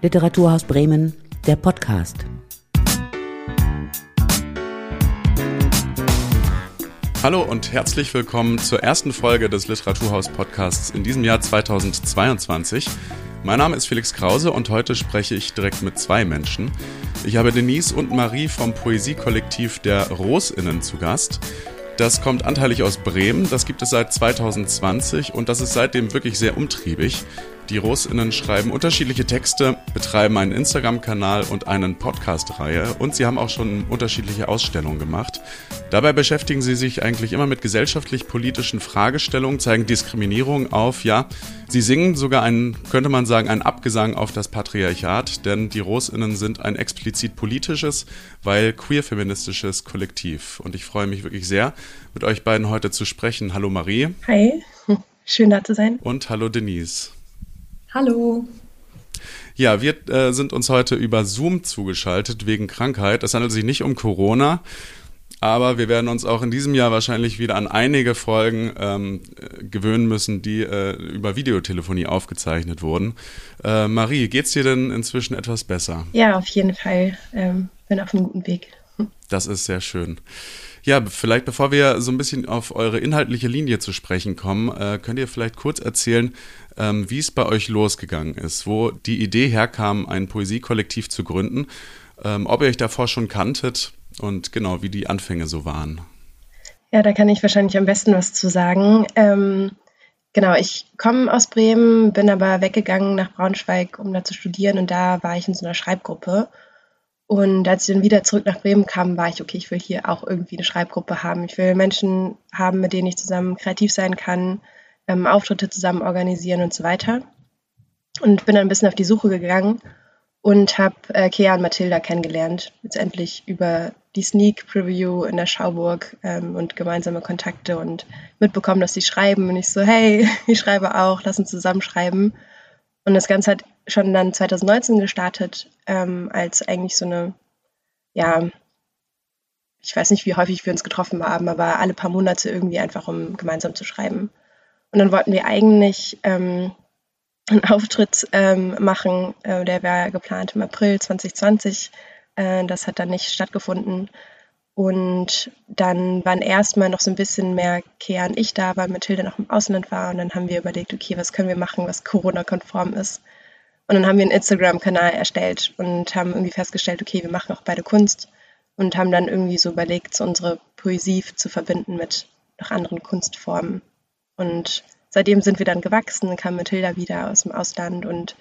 Literaturhaus Bremen, der Podcast. Hallo und herzlich willkommen zur ersten Folge des Literaturhaus Podcasts in diesem Jahr 2022. Mein Name ist Felix Krause und heute spreche ich direkt mit zwei Menschen. Ich habe Denise und Marie vom Poesiekollektiv der Rosinnen zu Gast. Das kommt anteilig aus Bremen, das gibt es seit 2020 und das ist seitdem wirklich sehr umtriebig. Die Russinnen schreiben unterschiedliche Texte, betreiben einen Instagram-Kanal und einen Podcast-Reihe und sie haben auch schon unterschiedliche Ausstellungen gemacht. Dabei beschäftigen sie sich eigentlich immer mit gesellschaftlich-politischen Fragestellungen, zeigen Diskriminierung auf, ja. Sie singen sogar einen, könnte man sagen, einen Abgesang auf das Patriarchat, denn die Russinnen sind ein explizit politisches, weil queer-feministisches Kollektiv. Und ich freue mich wirklich sehr, mit euch beiden heute zu sprechen. Hallo Marie. Hi, schön da zu sein. Und hallo Denise. Hallo. Ja, wir äh, sind uns heute über Zoom zugeschaltet wegen Krankheit. Es handelt sich nicht um Corona, aber wir werden uns auch in diesem Jahr wahrscheinlich wieder an einige Folgen ähm, gewöhnen müssen, die äh, über Videotelefonie aufgezeichnet wurden. Äh, Marie, geht's dir denn inzwischen etwas besser? Ja, auf jeden Fall. Ähm, bin auf einem guten Weg. Das ist sehr schön. Ja, vielleicht bevor wir so ein bisschen auf eure inhaltliche Linie zu sprechen kommen, äh, könnt ihr vielleicht kurz erzählen, ähm, wie es bei euch losgegangen ist, wo die Idee herkam, ein Poesiekollektiv zu gründen, ähm, ob ihr euch davor schon kanntet und genau, wie die Anfänge so waren. Ja, da kann ich wahrscheinlich am besten was zu sagen. Ähm, genau, ich komme aus Bremen, bin aber weggegangen nach Braunschweig, um da zu studieren und da war ich in so einer Schreibgruppe. Und als ich dann wieder zurück nach Bremen kam, war ich, okay, ich will hier auch irgendwie eine Schreibgruppe haben. Ich will Menschen haben, mit denen ich zusammen kreativ sein kann, ähm, Auftritte zusammen organisieren und so weiter. Und bin dann ein bisschen auf die Suche gegangen und habe äh, Kea und Mathilda kennengelernt. Letztendlich über die Sneak Preview in der Schauburg ähm, und gemeinsame Kontakte und mitbekommen, dass sie schreiben. Und ich so, hey, ich schreibe auch, lass uns zusammen schreiben. Und das Ganze hat schon dann 2019 gestartet, ähm, als eigentlich so eine, ja, ich weiß nicht, wie häufig wir uns getroffen haben, aber alle paar Monate irgendwie einfach, um gemeinsam zu schreiben. Und dann wollten wir eigentlich ähm, einen Auftritt ähm, machen, äh, der war geplant im April 2020. Äh, das hat dann nicht stattgefunden. Und dann waren erstmal noch so ein bisschen mehr Kea und ich da, weil Mathilde noch im Ausland war. Und dann haben wir überlegt, okay, was können wir machen, was Corona-konform ist. Und dann haben wir einen Instagram-Kanal erstellt und haben irgendwie festgestellt, okay, wir machen auch beide Kunst. Und haben dann irgendwie so überlegt, so unsere Poesie zu verbinden mit noch anderen Kunstformen. Und seitdem sind wir dann gewachsen, kam Mathilda wieder aus dem Ausland und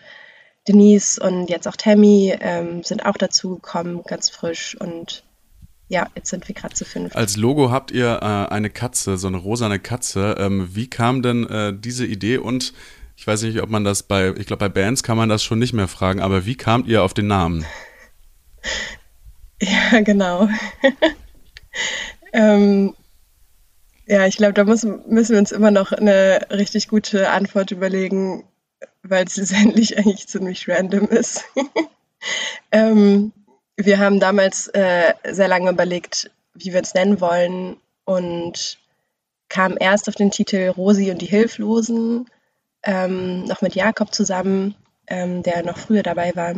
Denise und jetzt auch Tammy ähm, sind auch dazu gekommen, ganz frisch und ja, jetzt sind wir gerade zu fünf. Als Logo habt ihr äh, eine Katze, so eine rosane Katze. Ähm, wie kam denn äh, diese Idee und ich weiß nicht, ob man das bei, ich glaube, bei Bands kann man das schon nicht mehr fragen, aber wie kamt ihr auf den Namen? Ja, genau. ähm, ja, ich glaube, da muss, müssen wir uns immer noch eine richtig gute Antwort überlegen, weil es letztendlich eigentlich ziemlich random ist. ähm, wir haben damals äh, sehr lange überlegt, wie wir uns nennen wollen und kamen erst auf den Titel Rosi und die Hilflosen, ähm, noch mit Jakob zusammen, ähm, der noch früher dabei war.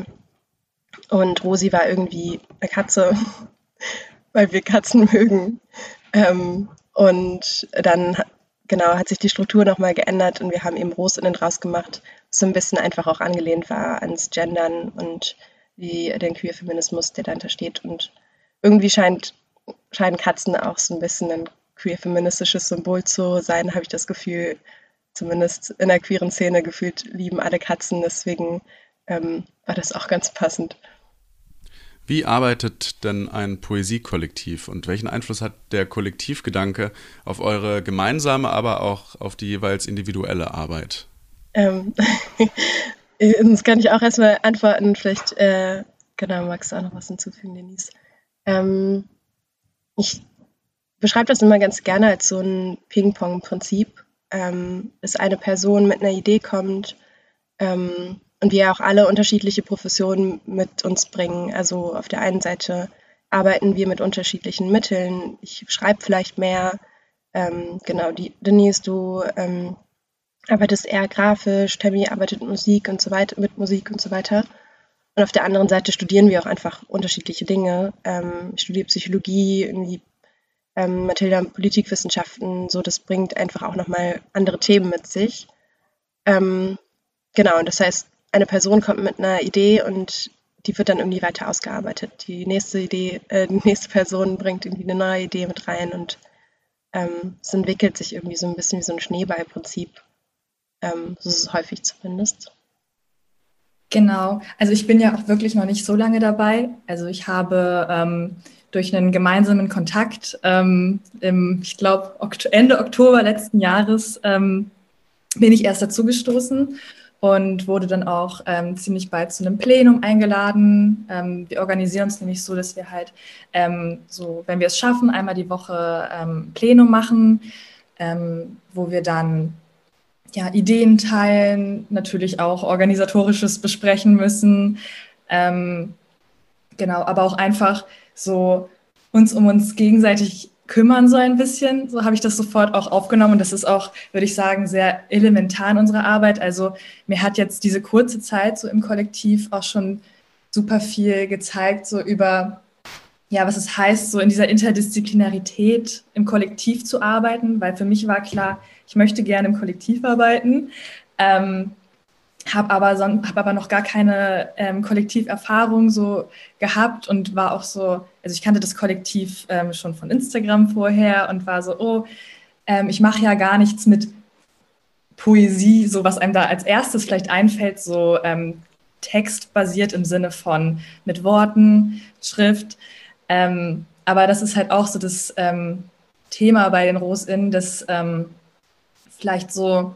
Und Rosi war irgendwie eine Katze, weil wir Katzen mögen. Ähm, und dann genau hat sich die Struktur nochmal geändert und wir haben eben Rosinnen draus gemacht, was so ein bisschen einfach auch angelehnt war ans Gendern und wie den Queer-Feminismus, der dahinter steht. Und irgendwie scheint, scheinen Katzen auch so ein bisschen ein queer-feministisches Symbol zu sein, habe ich das Gefühl. Zumindest in der queeren Szene gefühlt lieben alle Katzen, deswegen ähm, war das auch ganz passend. Wie arbeitet denn ein Poesiekollektiv und welchen Einfluss hat der Kollektivgedanke auf eure gemeinsame, aber auch auf die jeweils individuelle Arbeit? Ähm, das kann ich auch erstmal antworten. Vielleicht, äh, genau, magst du auch noch was hinzufügen, Denise? Ähm, ich beschreibe das immer ganz gerne als so ein Ping-Pong-Prinzip, ähm, dass eine Person mit einer Idee kommt, ähm, und wir auch alle unterschiedliche Professionen mit uns bringen. Also auf der einen Seite arbeiten wir mit unterschiedlichen Mitteln. Ich schreibe vielleicht mehr. Ähm, genau, die Denise, du ähm, arbeitest eher grafisch, Tammy arbeitet mit Musik und so weiter, mit Musik und so weiter. Und auf der anderen Seite studieren wir auch einfach unterschiedliche Dinge. Ähm, ich studiere Psychologie, irgendwie ähm, Mathilda Politikwissenschaften, so das bringt einfach auch nochmal andere Themen mit sich. Ähm, genau, und das heißt, eine Person kommt mit einer Idee und die wird dann irgendwie weiter ausgearbeitet. Die nächste Idee, äh, die nächste Person bringt irgendwie eine neue Idee mit rein und ähm, es entwickelt sich irgendwie so ein bisschen wie so ein Schneeballprinzip. Ähm, so ist es häufig zumindest. Genau, also ich bin ja auch wirklich noch nicht so lange dabei. Also ich habe ähm, durch einen gemeinsamen Kontakt ähm, im, ich glaube, Ende Oktober letzten Jahres ähm, bin ich erst dazu gestoßen und wurde dann auch ähm, ziemlich bald zu einem Plenum eingeladen. Ähm, wir organisieren uns nämlich so, dass wir halt ähm, so, wenn wir es schaffen, einmal die Woche ähm, Plenum machen, ähm, wo wir dann ja, Ideen teilen, natürlich auch organisatorisches besprechen müssen. Ähm, genau, aber auch einfach so uns um uns gegenseitig kümmern so ein bisschen. So habe ich das sofort auch aufgenommen und das ist auch, würde ich sagen, sehr elementar in unserer Arbeit. Also mir hat jetzt diese kurze Zeit so im Kollektiv auch schon super viel gezeigt, so über ja, was es heißt, so in dieser Interdisziplinarität im Kollektiv zu arbeiten, weil für mich war klar, ich möchte gerne im Kollektiv arbeiten. Ähm, habe aber, hab aber noch gar keine ähm, Kollektiverfahrung so gehabt und war auch so, also ich kannte das Kollektiv ähm, schon von Instagram vorher und war so, oh, ähm, ich mache ja gar nichts mit Poesie, so was einem da als erstes vielleicht einfällt, so ähm, textbasiert im Sinne von mit Worten, Schrift. Ähm, aber das ist halt auch so das ähm, Thema bei den RosInnen, dass vielleicht so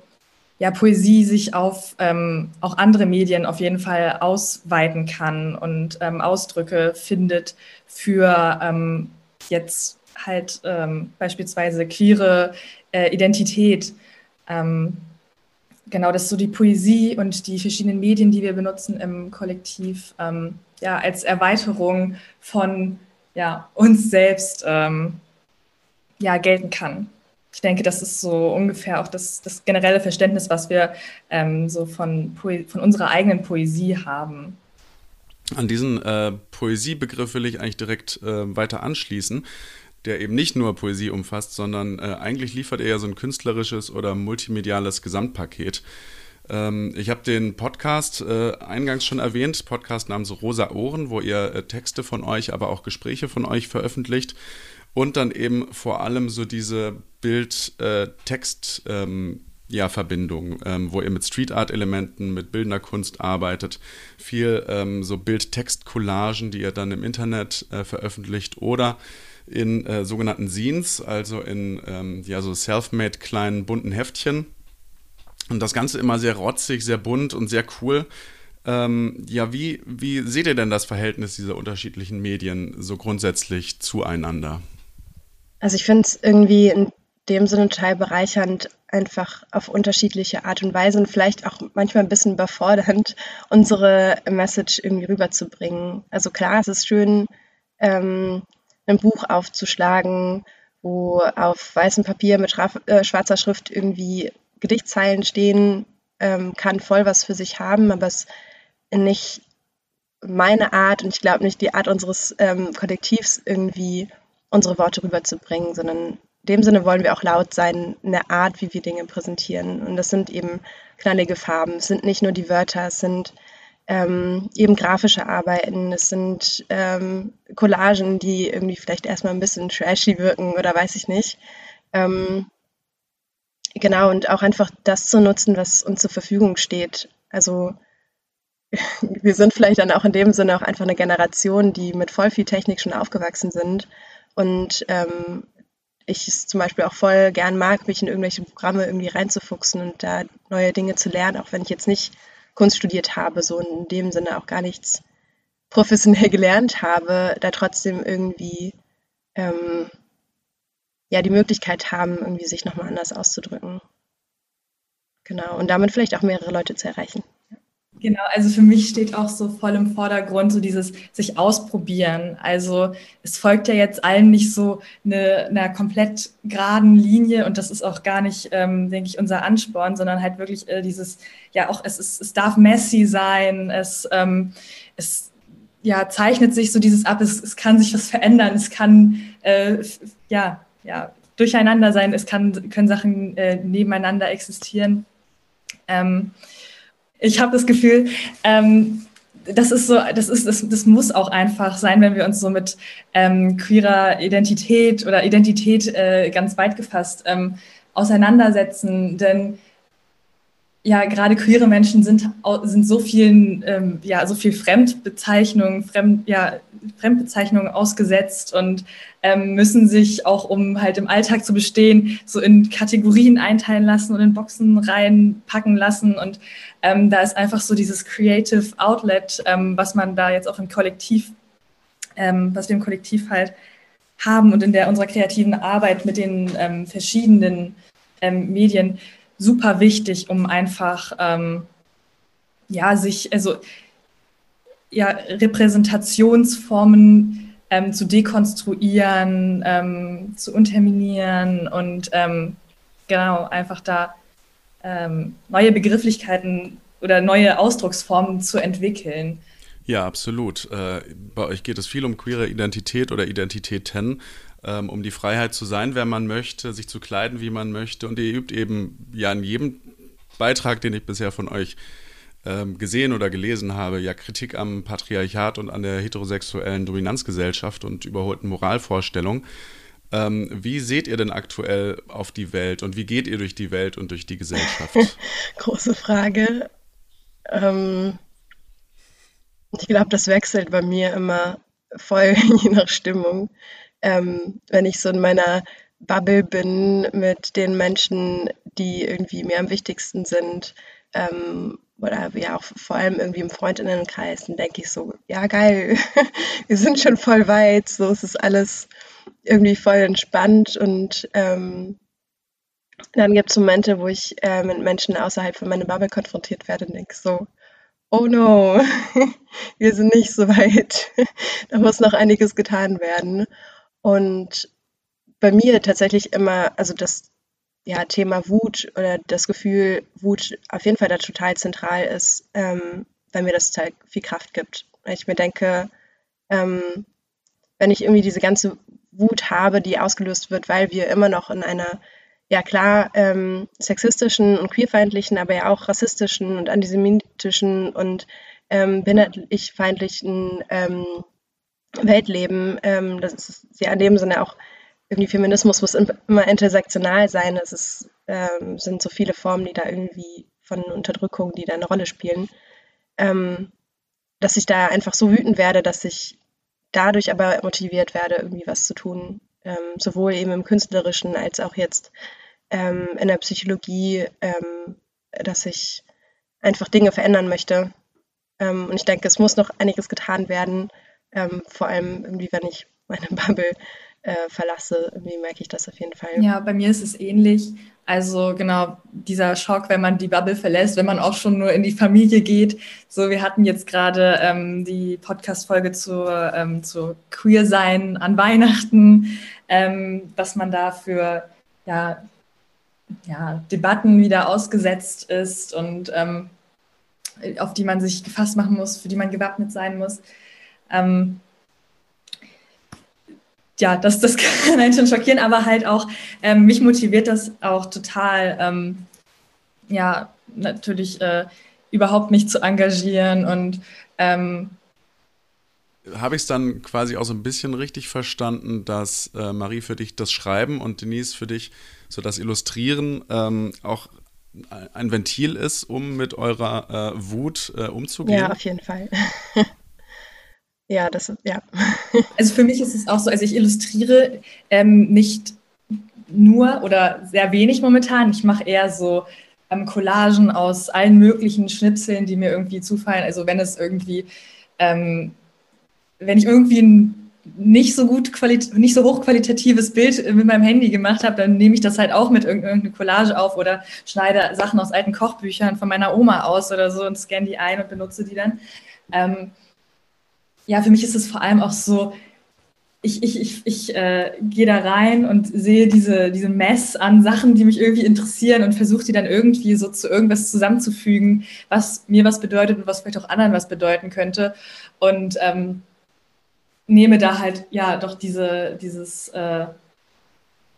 ja, Poesie sich auf ähm, auch andere Medien auf jeden Fall ausweiten kann und ähm, Ausdrücke findet für ähm, jetzt halt ähm, beispielsweise queere äh, Identität. Ähm, genau, das ist so die Poesie und die verschiedenen Medien, die wir benutzen im Kollektiv, ähm, ja, als Erweiterung von ja, uns selbst ja, gelten kann ich denke, das ist so ungefähr auch das, das generelle Verständnis, was wir ähm, so von, von unserer eigenen Poesie haben. An diesen äh, Poesiebegriff will ich eigentlich direkt äh, weiter anschließen, der eben nicht nur Poesie umfasst, sondern äh, eigentlich liefert er ja so ein künstlerisches oder multimediales Gesamtpaket. Ähm, ich habe den Podcast äh, eingangs schon erwähnt, Podcast namens Rosa Ohren, wo ihr äh, Texte von euch, aber auch Gespräche von euch veröffentlicht. Und dann eben vor allem so diese Bild-Text- äh, ähm, ja, ähm, wo ihr mit Street Art Elementen, mit bildender Kunst arbeitet, viel ähm, so Bild-Text-Collagen, die ihr dann im Internet äh, veröffentlicht oder in äh, sogenannten Scenes, also in ähm, ja so self-made kleinen bunten Heftchen. Und das Ganze immer sehr rotzig, sehr bunt und sehr cool. Ähm, ja, wie, wie seht ihr denn das Verhältnis dieser unterschiedlichen Medien so grundsätzlich zueinander? Also ich finde es irgendwie in dem Sinne total bereichernd, einfach auf unterschiedliche Art und Weise und vielleicht auch manchmal ein bisschen überfordernd, unsere Message irgendwie rüberzubringen. Also klar, es ist schön, ähm, ein Buch aufzuschlagen, wo auf weißem Papier mit äh, schwarzer Schrift irgendwie Gedichtzeilen stehen, ähm, kann voll was für sich haben, aber es nicht meine Art und ich glaube nicht die Art unseres ähm, Kollektivs irgendwie unsere Worte rüberzubringen, sondern in dem Sinne wollen wir auch laut sein, eine Art, wie wir Dinge präsentieren. Und das sind eben knallige Farben. Es sind nicht nur die Wörter, es sind ähm, eben grafische Arbeiten, es sind ähm, Collagen, die irgendwie vielleicht erstmal ein bisschen trashy wirken oder weiß ich nicht. Ähm, genau, und auch einfach das zu nutzen, was uns zur Verfügung steht. Also wir sind vielleicht dann auch in dem Sinne auch einfach eine Generation, die mit voll viel Technik schon aufgewachsen sind und ähm, ich es zum Beispiel auch voll gern mag, mich in irgendwelche Programme irgendwie reinzufuchsen und da neue Dinge zu lernen, auch wenn ich jetzt nicht Kunst studiert habe, so in dem Sinne auch gar nichts professionell gelernt habe, da trotzdem irgendwie ähm, ja die Möglichkeit haben, irgendwie sich nochmal anders auszudrücken. Genau, und damit vielleicht auch mehrere Leute zu erreichen. Genau, also für mich steht auch so voll im Vordergrund so dieses sich ausprobieren. Also es folgt ja jetzt allem nicht so eine, einer komplett geraden Linie und das ist auch gar nicht, ähm, denke ich, unser Ansporn, sondern halt wirklich äh, dieses, ja auch es, ist, es darf messy sein, es, ähm, es ja, zeichnet sich so dieses ab, es, es kann sich was verändern, es kann äh, ja, ja, durcheinander sein, es kann, können Sachen äh, nebeneinander existieren. Ähm, ich habe das Gefühl, ähm, das ist so, das ist, das, das muss auch einfach sein, wenn wir uns so mit ähm, queerer Identität oder Identität äh, ganz weit gefasst ähm, auseinandersetzen. Denn ja, gerade queere Menschen sind, sind so vielen, ähm, ja, so viel Fremdbezeichnungen, Fremd, ja, Fremdbezeichnungen ausgesetzt und ähm, müssen sich auch, um halt im Alltag zu bestehen, so in Kategorien einteilen lassen und in Boxen reinpacken lassen. Und ähm, da ist einfach so dieses Creative Outlet, ähm, was man da jetzt auch im Kollektiv, ähm, was wir im Kollektiv halt haben und in der unserer kreativen Arbeit mit den ähm, verschiedenen Medien super wichtig, um einfach ähm, ja sich also ja Repräsentationsformen ähm, zu dekonstruieren, ähm, zu unterminieren und ähm, genau einfach da ähm, neue Begrifflichkeiten oder neue Ausdrucksformen zu entwickeln. Ja, absolut. Äh, bei euch geht es viel um queere Identität oder Identitäten ähm, um die Freiheit zu sein, wer man möchte, sich zu kleiden, wie man möchte. Und ihr übt eben ja in jedem Beitrag, den ich bisher von euch ähm, gesehen oder gelesen habe, ja Kritik am Patriarchat und an der heterosexuellen Dominanzgesellschaft und überholten Moralvorstellungen. Ähm, wie seht ihr denn aktuell auf die Welt und wie geht ihr durch die Welt und durch die Gesellschaft? Große Frage. Ähm, ich glaube, das wechselt bei mir immer voll je nach Stimmung ähm, wenn ich so in meiner Bubble bin mit den Menschen, die irgendwie mir am wichtigsten sind, ähm, oder ja auch vor allem irgendwie im Freundinnenkreis, dann denke ich so, ja geil, wir sind schon voll weit, so ist es alles irgendwie voll entspannt und ähm, dann gibt es Momente, wo ich äh, mit Menschen außerhalb von meiner Bubble konfrontiert werde und denke so, oh no, wir sind nicht so weit, da muss noch einiges getan werden. Und bei mir tatsächlich immer, also das ja, Thema Wut oder das Gefühl, Wut auf jeden Fall da total zentral ist, ähm, weil mir das halt viel Kraft gibt. Weil ich mir denke, ähm, wenn ich irgendwie diese ganze Wut habe, die ausgelöst wird, weil wir immer noch in einer, ja klar, ähm, sexistischen und queerfeindlichen, aber ja auch rassistischen und antisemitischen und ähm, behindertlich feindlichen ähm, Welt leben. Ähm, das ist ja in dem Sinne auch irgendwie Feminismus muss immer intersektional sein. Es ist, ähm, sind so viele Formen, die da irgendwie von Unterdrückung, die da eine Rolle spielen, ähm, dass ich da einfach so wütend werde, dass ich dadurch aber motiviert werde, irgendwie was zu tun, ähm, sowohl eben im künstlerischen als auch jetzt ähm, in der Psychologie, ähm, dass ich einfach Dinge verändern möchte. Und ich denke, es muss noch einiges getan werden, ähm, vor allem irgendwie, wenn ich meine Bubble äh, verlasse, irgendwie merke ich das auf jeden Fall. Ja, bei mir ist es ähnlich. Also genau dieser Schock, wenn man die Bubble verlässt, wenn man auch schon nur in die Familie geht. So, wir hatten jetzt gerade ähm, die Podcast-Folge zu, ähm, zu Queer sein an Weihnachten, ähm, dass man dafür ja, ja, Debatten wieder ausgesetzt ist und ähm, auf die man sich gefasst machen muss, für die man gewappnet sein muss. Ähm, ja, das, das kann einen schon schockieren, aber halt auch, ähm, mich motiviert das auch total, ähm, ja, natürlich äh, überhaupt mich zu engagieren und ähm, habe ich es dann quasi auch so ein bisschen richtig verstanden, dass äh, Marie für dich das Schreiben und Denise für dich so das Illustrieren ähm, auch ein Ventil ist, um mit eurer äh, Wut äh, umzugehen? Ja, auf jeden Fall. Ja, das ist, ja. Also für mich ist es auch so, also ich illustriere ähm, nicht nur oder sehr wenig momentan. Ich mache eher so ähm, Collagen aus allen möglichen Schnipseln, die mir irgendwie zufallen. Also wenn es irgendwie, ähm, wenn ich irgendwie ein nicht so gut nicht so hochqualitatives Bild mit meinem Handy gemacht habe, dann nehme ich das halt auch mit irgendeine Collage auf oder schneide Sachen aus alten Kochbüchern von meiner Oma aus oder so und scanne die ein und benutze die dann. Ähm, ja, für mich ist es vor allem auch so, ich, ich, ich, ich äh, gehe da rein und sehe diese, diese Mess an Sachen, die mich irgendwie interessieren und versuche die dann irgendwie so zu irgendwas zusammenzufügen, was mir was bedeutet und was vielleicht auch anderen was bedeuten könnte. Und ähm, nehme da halt ja doch diese, dieses, äh,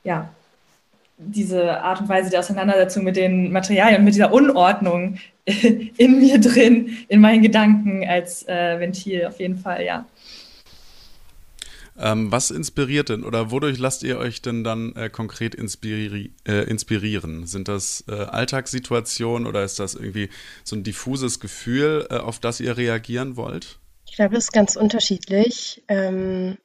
ja, diese Art und Weise der Auseinandersetzung mit den Materialien und mit dieser Unordnung in mir drin, in meinen Gedanken als äh, Ventil auf jeden Fall, ja. Ähm, was inspiriert denn oder wodurch lasst ihr euch denn dann äh, konkret inspiri äh, inspirieren? Sind das äh, Alltagssituationen oder ist das irgendwie so ein diffuses Gefühl, äh, auf das ihr reagieren wollt? Ich glaube, das ist ganz unterschiedlich. Ähm,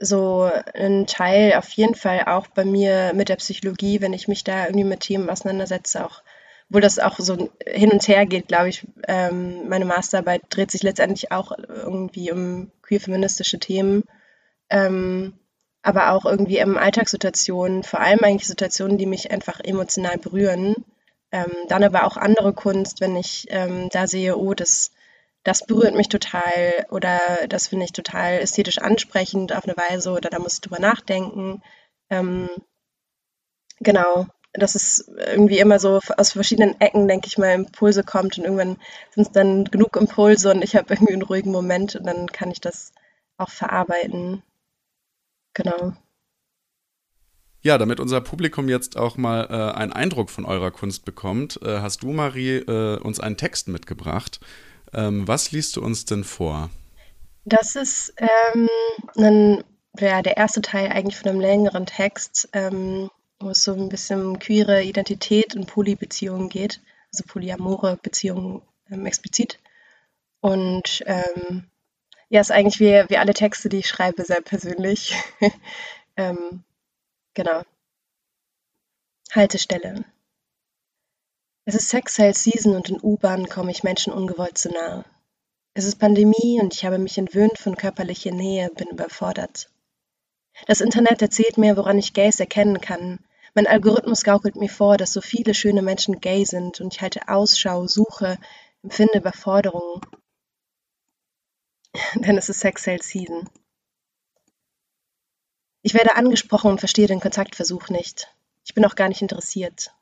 so ein Teil auf jeden Fall auch bei mir mit der Psychologie, wenn ich mich da irgendwie mit Themen auseinandersetze, auch obwohl das auch so hin und her geht, glaube ich. Ähm, meine Masterarbeit dreht sich letztendlich auch irgendwie um queer-feministische Themen ähm, aber auch irgendwie in Alltagssituationen, vor allem eigentlich Situationen, die mich einfach emotional berühren. Ähm, dann aber auch andere Kunst, wenn ich ähm, da sehe, oh, das, das berührt mich total oder das finde ich total ästhetisch ansprechend auf eine Weise oder da muss ich drüber nachdenken. Ähm, genau, dass es irgendwie immer so aus verschiedenen Ecken, denke ich mal, Impulse kommt und irgendwann sind es dann genug Impulse und ich habe irgendwie einen ruhigen Moment und dann kann ich das auch verarbeiten. Genau. Ja, damit unser Publikum jetzt auch mal äh, einen Eindruck von eurer Kunst bekommt, äh, hast du, Marie, äh, uns einen Text mitgebracht. Ähm, was liest du uns denn vor? Das ist ähm, ein, ja, der erste Teil eigentlich von einem längeren Text, ähm, wo es so ein bisschen um queere Identität und Polybeziehungen geht, also polyamore Beziehungen ähm, explizit. Und ähm, ja, ist eigentlich wie, wie alle Texte, die ich schreibe, sehr persönlich. ähm, genau. Haltestelle. Es ist Sexhell Season und in U-Bahnen komme ich Menschen ungewollt zu nahe. Es ist Pandemie und ich habe mich entwöhnt von körperlicher Nähe, bin überfordert. Das Internet erzählt mir, woran ich Gays erkennen kann. Mein Algorithmus gaukelt mir vor, dass so viele schöne Menschen gay sind und ich halte Ausschau, suche, empfinde Überforderung. denn es ist Sex Sales Season. Ich werde angesprochen und verstehe den Kontaktversuch nicht. Ich bin auch gar nicht interessiert.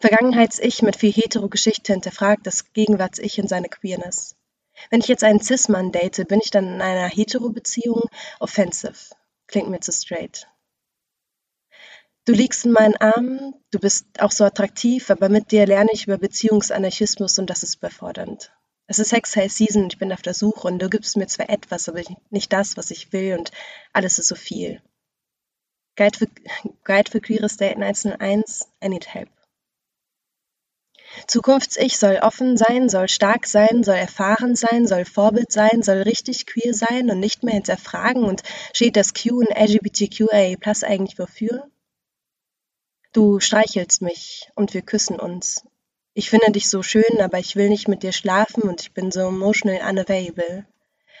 Vergangenheits-Ich mit viel Hetero-Geschichte hinterfragt das Gegenwarts-Ich in seine Queerness. Wenn ich jetzt einen Cis-Mann date, bin ich dann in einer Hetero-Beziehung offensive. Klingt mir zu straight. Du liegst in meinen Armen, du bist auch so attraktiv, aber mit dir lerne ich über Beziehungsanarchismus und das ist überfordernd. Es ist Sex High Season ich bin auf der Suche und du gibst mir zwar etwas, aber nicht das, was ich will und alles ist so viel. Guide für, Guide für queeres Date 101, I need help. Zukunfts-Ich soll offen sein, soll stark sein, soll erfahren sein, soll Vorbild sein, soll richtig queer sein und nicht mehr hinterfragen und steht das Q in LGBTQA plus eigentlich wofür? Du streichelst mich und wir küssen uns ich finde dich so schön, aber ich will nicht mit dir schlafen und ich bin so emotional unavailable.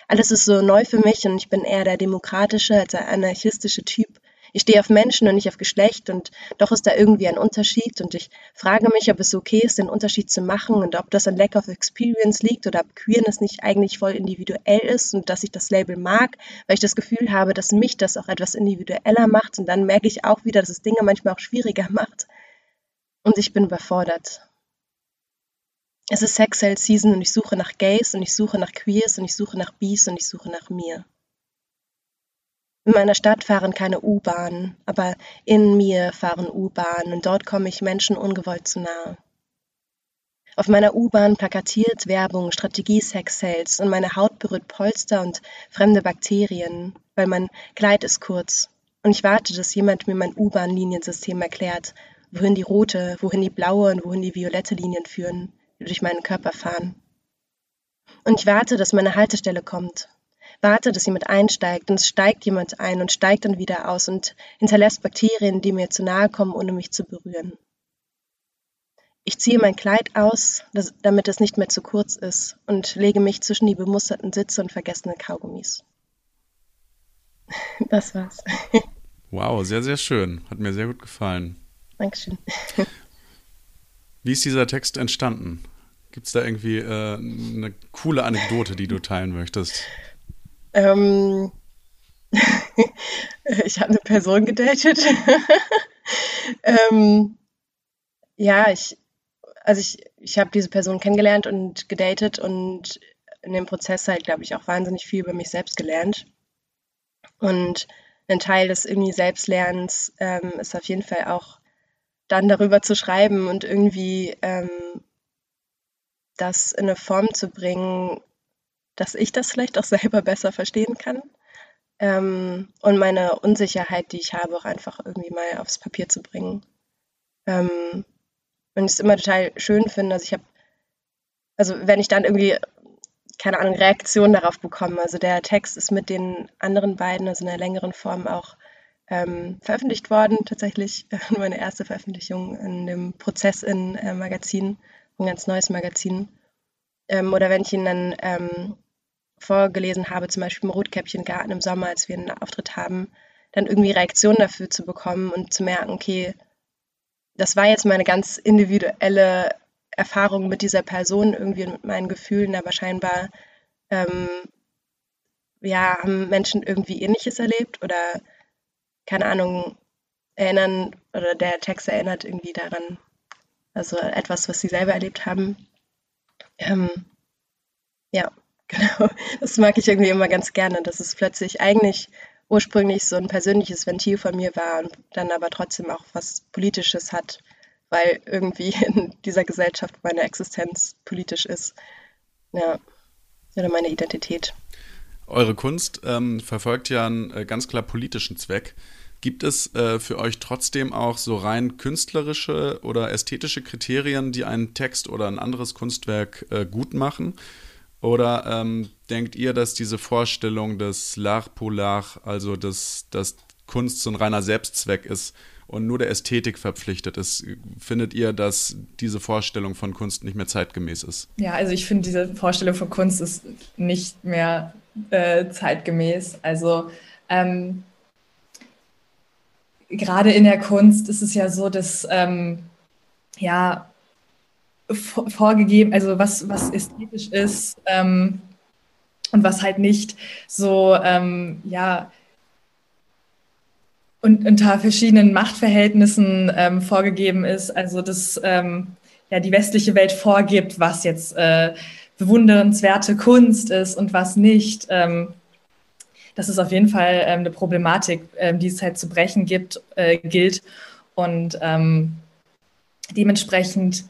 Alles ist so neu für mich und ich bin eher der demokratische als der anarchistische Typ. Ich stehe auf Menschen und nicht auf Geschlecht und doch ist da irgendwie ein Unterschied und ich frage mich, ob es okay ist, den Unterschied zu machen und ob das an Lack of Experience liegt oder ob Queerness nicht eigentlich voll individuell ist und dass ich das Label mag, weil ich das Gefühl habe, dass mich das auch etwas individueller macht und dann merke ich auch wieder, dass es Dinge manchmal auch schwieriger macht. Und ich bin überfordert. Es ist Sex Sale Season und ich suche nach Gays und ich suche nach Queers und ich suche nach Bees und ich suche nach mir. In meiner Stadt fahren keine U-Bahnen, aber in mir fahren U-Bahnen und dort komme ich Menschen ungewollt zu nahe. Auf meiner U-Bahn plakatiert Werbung, Strategie Sex Sales und meine Haut berührt Polster und fremde Bakterien, weil mein Kleid ist kurz und ich warte, dass jemand mir mein U-Bahn-Liniensystem erklärt, wohin die rote, wohin die blaue und wohin die violette Linien führen durch meinen Körper fahren. Und ich warte, dass meine Haltestelle kommt. Warte, dass jemand einsteigt und es steigt jemand ein und steigt dann wieder aus und hinterlässt Bakterien, die mir zu nahe kommen, ohne mich zu berühren. Ich ziehe mein Kleid aus, damit es nicht mehr zu kurz ist, und lege mich zwischen die bemusterten Sitze und vergessene Kaugummis. Das war's. Wow, sehr, sehr schön. Hat mir sehr gut gefallen. Dankeschön. Wie ist dieser Text entstanden? Gibt es da irgendwie äh, eine coole Anekdote, die du teilen möchtest? Ähm, ich habe eine Person gedatet. ähm, ja, ich, also ich, ich habe diese Person kennengelernt und gedatet und in dem Prozess halt, glaube ich, auch wahnsinnig viel über mich selbst gelernt. Und ein Teil des irgendwie Selbstlernens ähm, ist auf jeden Fall auch dann darüber zu schreiben und irgendwie ähm, das in eine Form zu bringen, dass ich das vielleicht auch selber besser verstehen kann. Ähm, und meine Unsicherheit, die ich habe, auch einfach irgendwie mal aufs Papier zu bringen. Ähm, und ich es immer total schön finde, also ich habe, also wenn ich dann irgendwie, keine Ahnung, Reaktionen darauf bekomme, also der Text ist mit den anderen beiden, also in einer längeren Form auch ähm, veröffentlicht worden, tatsächlich meine erste Veröffentlichung in dem Prozess in äh, Magazin, ein ganz neues Magazin. Ähm, oder wenn ich ihn dann ähm, vorgelesen habe, zum Beispiel im Rotkäppchengarten im Sommer, als wir einen Auftritt haben, dann irgendwie Reaktionen dafür zu bekommen und zu merken, okay, das war jetzt meine ganz individuelle Erfahrung mit dieser Person, irgendwie mit meinen Gefühlen, aber scheinbar ähm, ja, haben Menschen irgendwie ähnliches erlebt oder keine Ahnung, erinnern oder der Text erinnert irgendwie daran, also etwas, was sie selber erlebt haben. Ähm, ja, genau. Das mag ich irgendwie immer ganz gerne, dass es plötzlich eigentlich ursprünglich so ein persönliches Ventil von mir war und dann aber trotzdem auch was Politisches hat, weil irgendwie in dieser Gesellschaft meine Existenz politisch ist. Ja, oder meine Identität. Eure Kunst ähm, verfolgt ja einen äh, ganz klar politischen Zweck. Gibt es äh, für euch trotzdem auch so rein künstlerische oder ästhetische Kriterien, die einen Text oder ein anderes Kunstwerk äh, gut machen? Oder ähm, denkt ihr, dass diese Vorstellung des L'art pour also dass, dass Kunst so ein reiner Selbstzweck ist und nur der Ästhetik verpflichtet ist, findet ihr, dass diese Vorstellung von Kunst nicht mehr zeitgemäß ist? Ja, also ich finde, diese Vorstellung von Kunst ist nicht mehr äh, zeitgemäß. Also ähm, gerade in der Kunst ist es ja so, dass ähm, ja vorgegeben, also was, was ästhetisch ist ähm, und was halt nicht so, ähm, ja, und unter verschiedenen Machtverhältnissen ähm, vorgegeben ist. Also dass ähm, ja die westliche Welt vorgibt, was jetzt äh, bewundernswerte Kunst ist und was nicht. Ähm, das ist auf jeden Fall ähm, eine Problematik, ähm, die es halt zu brechen gibt, äh, gilt. Und ähm, dementsprechend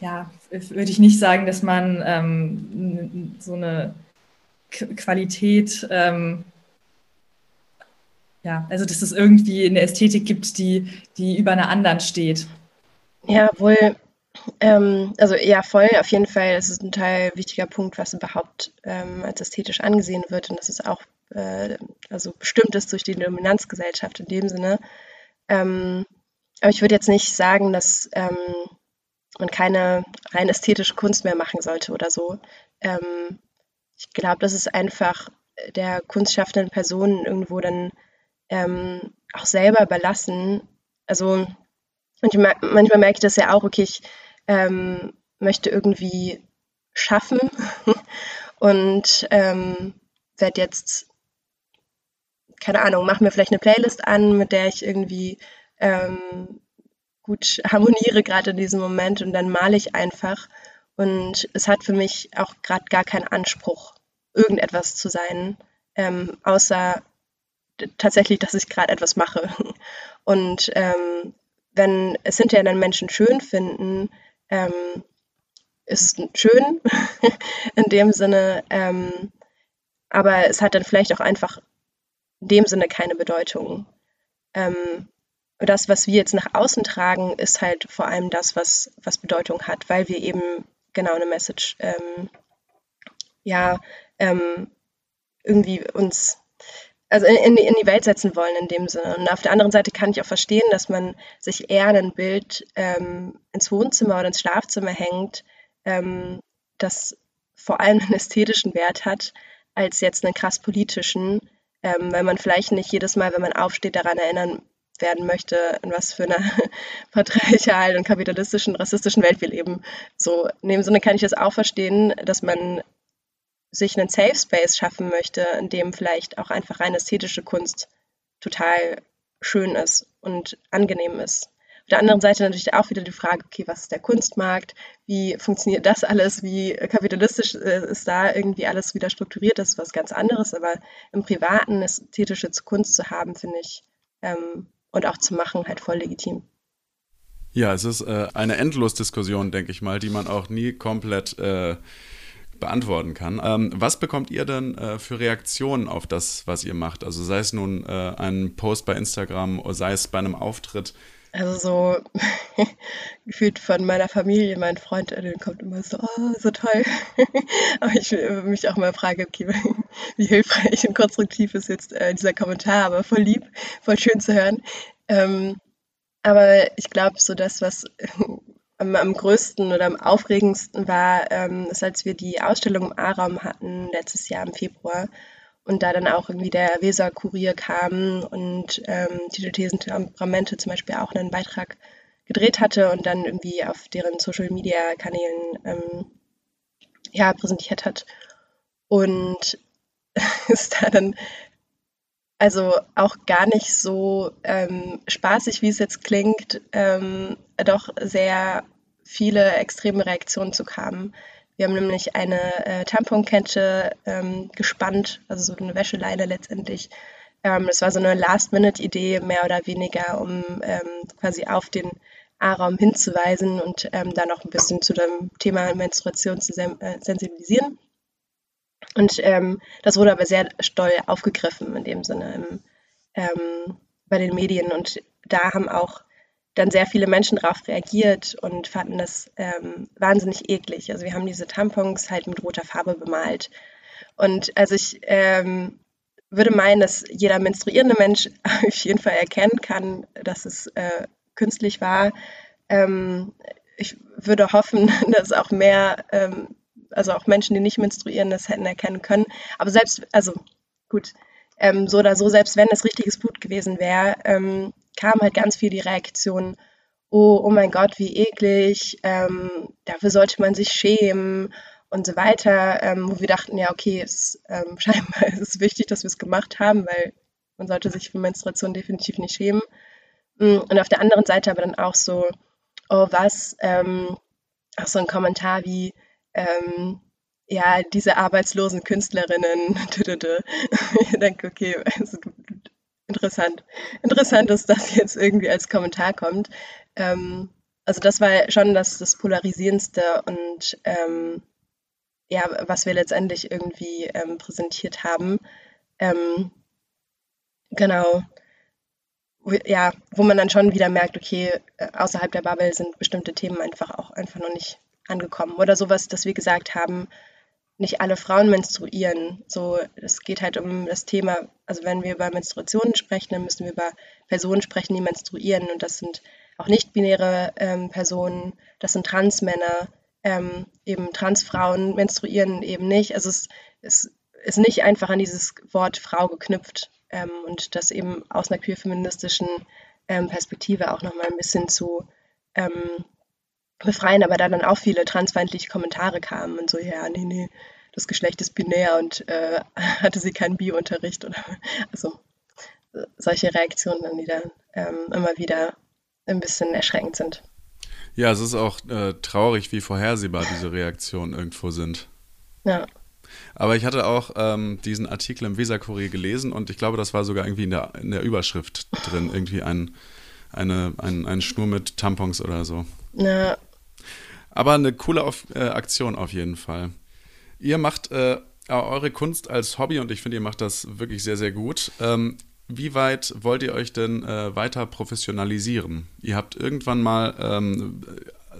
ja, würde ich nicht sagen, dass man ähm, so eine K Qualität, ähm, ja, also dass es irgendwie eine Ästhetik gibt, die, die über einer anderen steht. Ja, wohl ähm, also ja, voll, auf jeden Fall. Das ist ein total wichtiger Punkt, was überhaupt ähm, als ästhetisch angesehen wird. Und das ist auch äh, also bestimmt ist durch die Dominanzgesellschaft in dem Sinne. Ähm, aber ich würde jetzt nicht sagen, dass ähm, man keine rein ästhetische Kunst mehr machen sollte oder so. Ähm, ich glaube, das ist einfach der kunstschaffenden Person irgendwo dann ähm, auch selber überlassen. Also manchmal, manchmal merke ich das ja auch, okay, ich ähm, möchte irgendwie schaffen und ähm, werde jetzt, keine Ahnung, mache mir vielleicht eine Playlist an, mit der ich irgendwie ähm, gut harmoniere gerade in diesem Moment und dann male ich einfach. Und es hat für mich auch gerade gar keinen Anspruch, irgendetwas zu sein, ähm, außer tatsächlich, dass ich gerade etwas mache. Und ähm, wenn es hinterher dann Menschen schön finden, ähm, ist schön in dem Sinne, ähm, aber es hat dann vielleicht auch einfach in dem Sinne keine Bedeutung. Ähm, das, was wir jetzt nach außen tragen, ist halt vor allem das, was, was Bedeutung hat, weil wir eben genau eine Message ähm, ja ähm, irgendwie uns also in, in, die Welt setzen wollen in dem Sinne. Und auf der anderen Seite kann ich auch verstehen, dass man sich eher ein Bild ähm, ins Wohnzimmer oder ins Schlafzimmer hängt, ähm, das vor allem einen ästhetischen Wert hat, als jetzt einen krass politischen, ähm, weil man vielleicht nicht jedes Mal, wenn man aufsteht, daran erinnern werden möchte, in was für einer patriarchalen und kapitalistischen, rassistischen Welt wir leben. So, in dem Sinne kann ich das auch verstehen, dass man sich einen Safe Space schaffen möchte, in dem vielleicht auch einfach rein ästhetische Kunst total schön ist und angenehm ist. Auf der anderen Seite natürlich auch wieder die Frage, okay, was ist der Kunstmarkt? Wie funktioniert das alles? Wie kapitalistisch äh, ist da irgendwie alles wieder strukturiert? Das ist was ganz anderes, aber im Privaten ästhetische Kunst zu haben, finde ich, ähm, und auch zu machen, halt voll legitim. Ja, es ist äh, eine Endlosdiskussion, denke ich mal, die man auch nie komplett äh, beantworten kann. Ähm, was bekommt ihr denn äh, für Reaktionen auf das, was ihr macht? Also sei es nun äh, ein Post bei Instagram oder sei es bei einem Auftritt also so gefühlt von meiner Familie, mein Freund, der kommt immer so, oh, so toll. Aber ich mich auch mal frage, okay, wie hilfreich und konstruktiv ist jetzt äh, dieser Kommentar, aber voll lieb, voll schön zu hören. Ähm, aber ich glaube, so das, was am, am, größten oder am aufregendsten war, ähm, ist, als wir die Ausstellung im A-Raum hatten, letztes Jahr im Februar und da dann auch irgendwie der Weser-Kurier kam und ähm, Tito Thesen Temperamente zum Beispiel auch einen Beitrag gedreht hatte und dann irgendwie auf deren Social-Media-Kanälen ähm, ja, präsentiert hat. Und ist da dann also auch gar nicht so ähm, spaßig, wie es jetzt klingt, ähm, doch sehr viele extreme Reaktionen zu kamen. Wir haben nämlich eine äh, Tamponkette ähm, gespannt, also so eine Wäscheleine letztendlich. Ähm, das war so eine Last-Minute-Idee, mehr oder weniger, um ähm, quasi auf den A-Raum hinzuweisen und ähm, da noch ein bisschen zu dem Thema Menstruation zu sen äh, sensibilisieren. Und ähm, das wurde aber sehr doll aufgegriffen in dem Sinne im, ähm, bei den Medien. Und da haben auch dann sehr viele Menschen darauf reagiert und fanden das ähm, wahnsinnig eklig. Also wir haben diese Tampons halt mit roter Farbe bemalt. Und also ich ähm, würde meinen, dass jeder menstruierende Mensch auf jeden Fall erkennen kann, dass es äh, künstlich war. Ähm, ich würde hoffen, dass auch mehr, ähm, also auch Menschen, die nicht menstruieren, das hätten erkennen können. Aber selbst, also gut, ähm, so oder so, selbst wenn es richtiges Blut gewesen wäre, ähm, kam halt ganz viel die Reaktion, oh, oh mein Gott, wie eklig, ähm, dafür sollte man sich schämen und so weiter, ähm, wo wir dachten, ja, okay, es, ähm, scheinbar ist es wichtig, dass wir es gemacht haben, weil man sollte sich für Menstruation definitiv nicht schämen. Mm, und auf der anderen Seite aber dann auch so, oh was, ähm, auch so ein Kommentar wie, ähm, ja, diese arbeitslosen Künstlerinnen, ich denke, okay, also, interessant. Interessant, dass das jetzt irgendwie als Kommentar kommt. Ähm, also das war schon das, das Polarisierendste und ähm, ja, was wir letztendlich irgendwie ähm, präsentiert haben. Ähm, genau. Ja, wo man dann schon wieder merkt, okay, äh, außerhalb der Bubble sind bestimmte Themen einfach auch einfach noch nicht angekommen. Oder sowas, dass wir gesagt haben, nicht alle Frauen menstruieren. So, es geht halt um das Thema, also wenn wir über Menstruationen sprechen, dann müssen wir über Personen sprechen, die menstruieren. Und das sind auch nicht-binäre ähm, Personen, das sind Transmänner, ähm, eben Transfrauen menstruieren eben nicht. Also es, es ist nicht einfach an dieses Wort Frau geknüpft ähm, und das eben aus einer queer-feministischen ähm, Perspektive auch nochmal ein bisschen zu ähm, befreien, aber da dann auch viele transfeindliche Kommentare kamen und so, ja, nee, nee, das Geschlecht ist binär und äh, hatte sie keinen Biounterricht oder also solche Reaktionen, die dann ähm, immer wieder ein bisschen erschreckend sind. Ja, es ist auch äh, traurig, wie vorhersehbar diese Reaktionen irgendwo sind. Ja. Aber ich hatte auch ähm, diesen Artikel im Weser-Kurier gelesen und ich glaube, das war sogar irgendwie in der, in der Überschrift drin, irgendwie ein, eine, ein, ein Schnur mit Tampons oder so. Ja. Aber eine coole auf, äh, Aktion auf jeden Fall. Ihr macht äh, eure Kunst als Hobby und ich finde, ihr macht das wirklich sehr, sehr gut. Ähm, wie weit wollt ihr euch denn äh, weiter professionalisieren? Ihr habt irgendwann mal, ähm,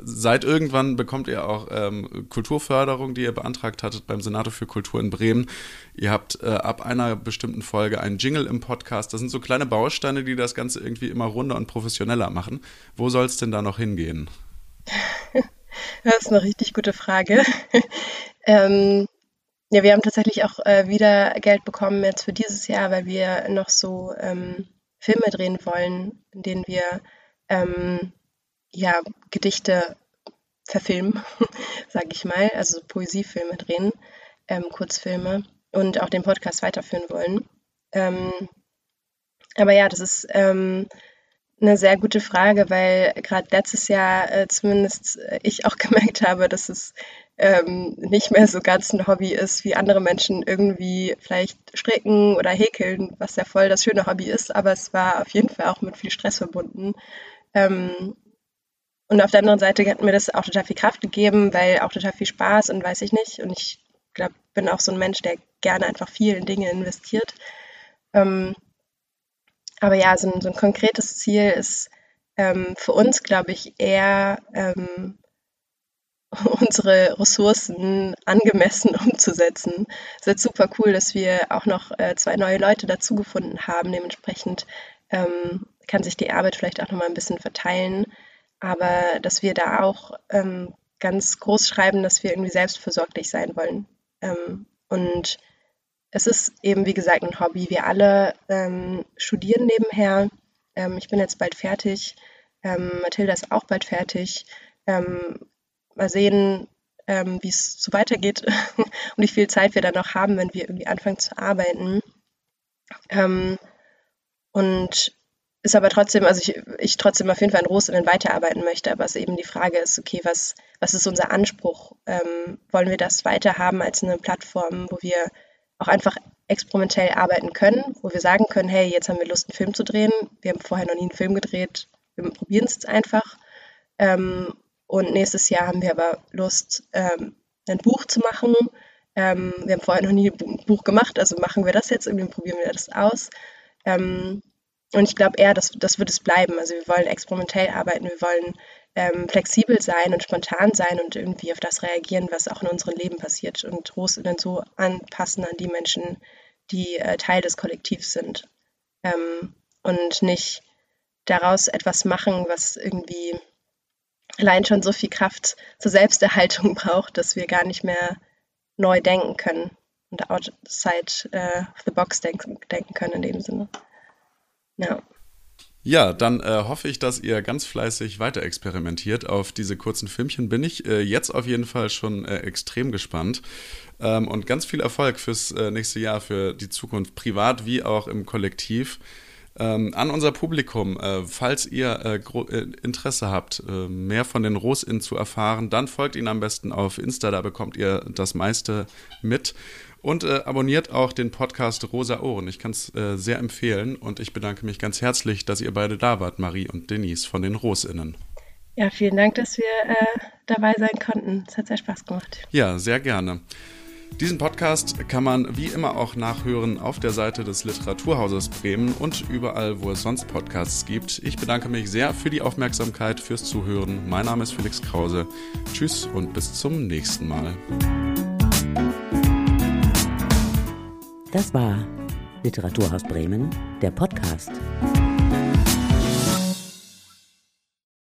seit irgendwann bekommt ihr auch ähm, Kulturförderung, die ihr beantragt hattet beim Senator für Kultur in Bremen. Ihr habt äh, ab einer bestimmten Folge einen Jingle im Podcast. Das sind so kleine Bausteine, die das Ganze irgendwie immer runder und professioneller machen. Wo soll es denn da noch hingehen? Das ist eine richtig gute Frage. ähm, ja, wir haben tatsächlich auch äh, wieder Geld bekommen jetzt für dieses Jahr, weil wir noch so ähm, Filme drehen wollen, in denen wir ähm, ja Gedichte verfilmen, sage ich mal, also Poesiefilme drehen, ähm, Kurzfilme und auch den Podcast weiterführen wollen. Ähm, aber ja, das ist ähm, eine sehr gute Frage, weil gerade letztes Jahr äh, zumindest äh, ich auch gemerkt habe, dass es ähm, nicht mehr so ganz ein Hobby ist, wie andere Menschen irgendwie vielleicht stricken oder häkeln, was ja voll das schöne Hobby ist, aber es war auf jeden Fall auch mit viel Stress verbunden. Ähm, und auf der anderen Seite hat mir das auch total viel Kraft gegeben, weil auch total viel Spaß und weiß ich nicht. Und ich glaube, bin auch so ein Mensch, der gerne einfach viel in Dinge investiert. Ähm, aber ja, so ein, so ein konkretes Ziel ist ähm, für uns, glaube ich, eher ähm, unsere Ressourcen angemessen umzusetzen. Es ist super cool, dass wir auch noch äh, zwei neue Leute dazu gefunden haben. Dementsprechend ähm, kann sich die Arbeit vielleicht auch noch mal ein bisschen verteilen. Aber dass wir da auch ähm, ganz groß schreiben, dass wir irgendwie selbstversorglich sein wollen. Ähm, und es ist eben, wie gesagt, ein Hobby. Wir alle ähm, studieren nebenher. Ähm, ich bin jetzt bald fertig. Ähm, Mathilda ist auch bald fertig. Ähm, mal sehen, ähm, wie es so weitergeht und wie viel Zeit wir dann noch haben, wenn wir irgendwie anfangen zu arbeiten. Ähm, und ist aber trotzdem, also ich, ich trotzdem auf jeden Fall in Rohsinnen weiterarbeiten möchte, aber es eben die Frage ist, okay, was, was ist unser Anspruch? Ähm, wollen wir das weiterhaben als eine Plattform, wo wir auch einfach experimentell arbeiten können, wo wir sagen können, hey, jetzt haben wir Lust, einen Film zu drehen. Wir haben vorher noch nie einen Film gedreht. Wir probieren es jetzt einfach. Ähm, und nächstes Jahr haben wir aber Lust, ähm, ein Buch zu machen. Ähm, wir haben vorher noch nie ein Buch gemacht, also machen wir das jetzt, irgendwie probieren wir das aus. Ähm, und ich glaube eher, das, das wird es bleiben. Also wir wollen experimentell arbeiten, wir wollen ähm, flexibel sein und spontan sein und irgendwie auf das reagieren, was auch in unserem Leben passiert und dann so anpassen an die Menschen, die äh, Teil des Kollektivs sind. Ähm, und nicht daraus etwas machen, was irgendwie allein schon so viel Kraft zur Selbsterhaltung braucht, dass wir gar nicht mehr neu denken können und outside uh, the box denken, denken können in dem Sinne. Ja. Ja, dann äh, hoffe ich, dass ihr ganz fleißig weiter experimentiert. Auf diese kurzen Filmchen bin ich äh, jetzt auf jeden Fall schon äh, extrem gespannt. Ähm, und ganz viel Erfolg fürs äh, nächste Jahr, für die Zukunft, privat wie auch im Kollektiv. Ähm, an unser Publikum, äh, falls ihr äh, Interesse habt, mehr von den RosInnen zu erfahren, dann folgt ihnen am besten auf Insta, da bekommt ihr das meiste mit. Und äh, abonniert auch den Podcast Rosa Ohren. Ich kann es äh, sehr empfehlen und ich bedanke mich ganz herzlich, dass ihr beide da wart, Marie und Denise von den Rosinnen. Ja, vielen Dank, dass wir äh, dabei sein konnten. Es hat sehr Spaß gemacht. Ja, sehr gerne. Diesen Podcast kann man wie immer auch nachhören auf der Seite des Literaturhauses Bremen und überall, wo es sonst Podcasts gibt. Ich bedanke mich sehr für die Aufmerksamkeit, fürs Zuhören. Mein Name ist Felix Krause. Tschüss und bis zum nächsten Mal. Das war Literaturhaus Bremen, der Podcast.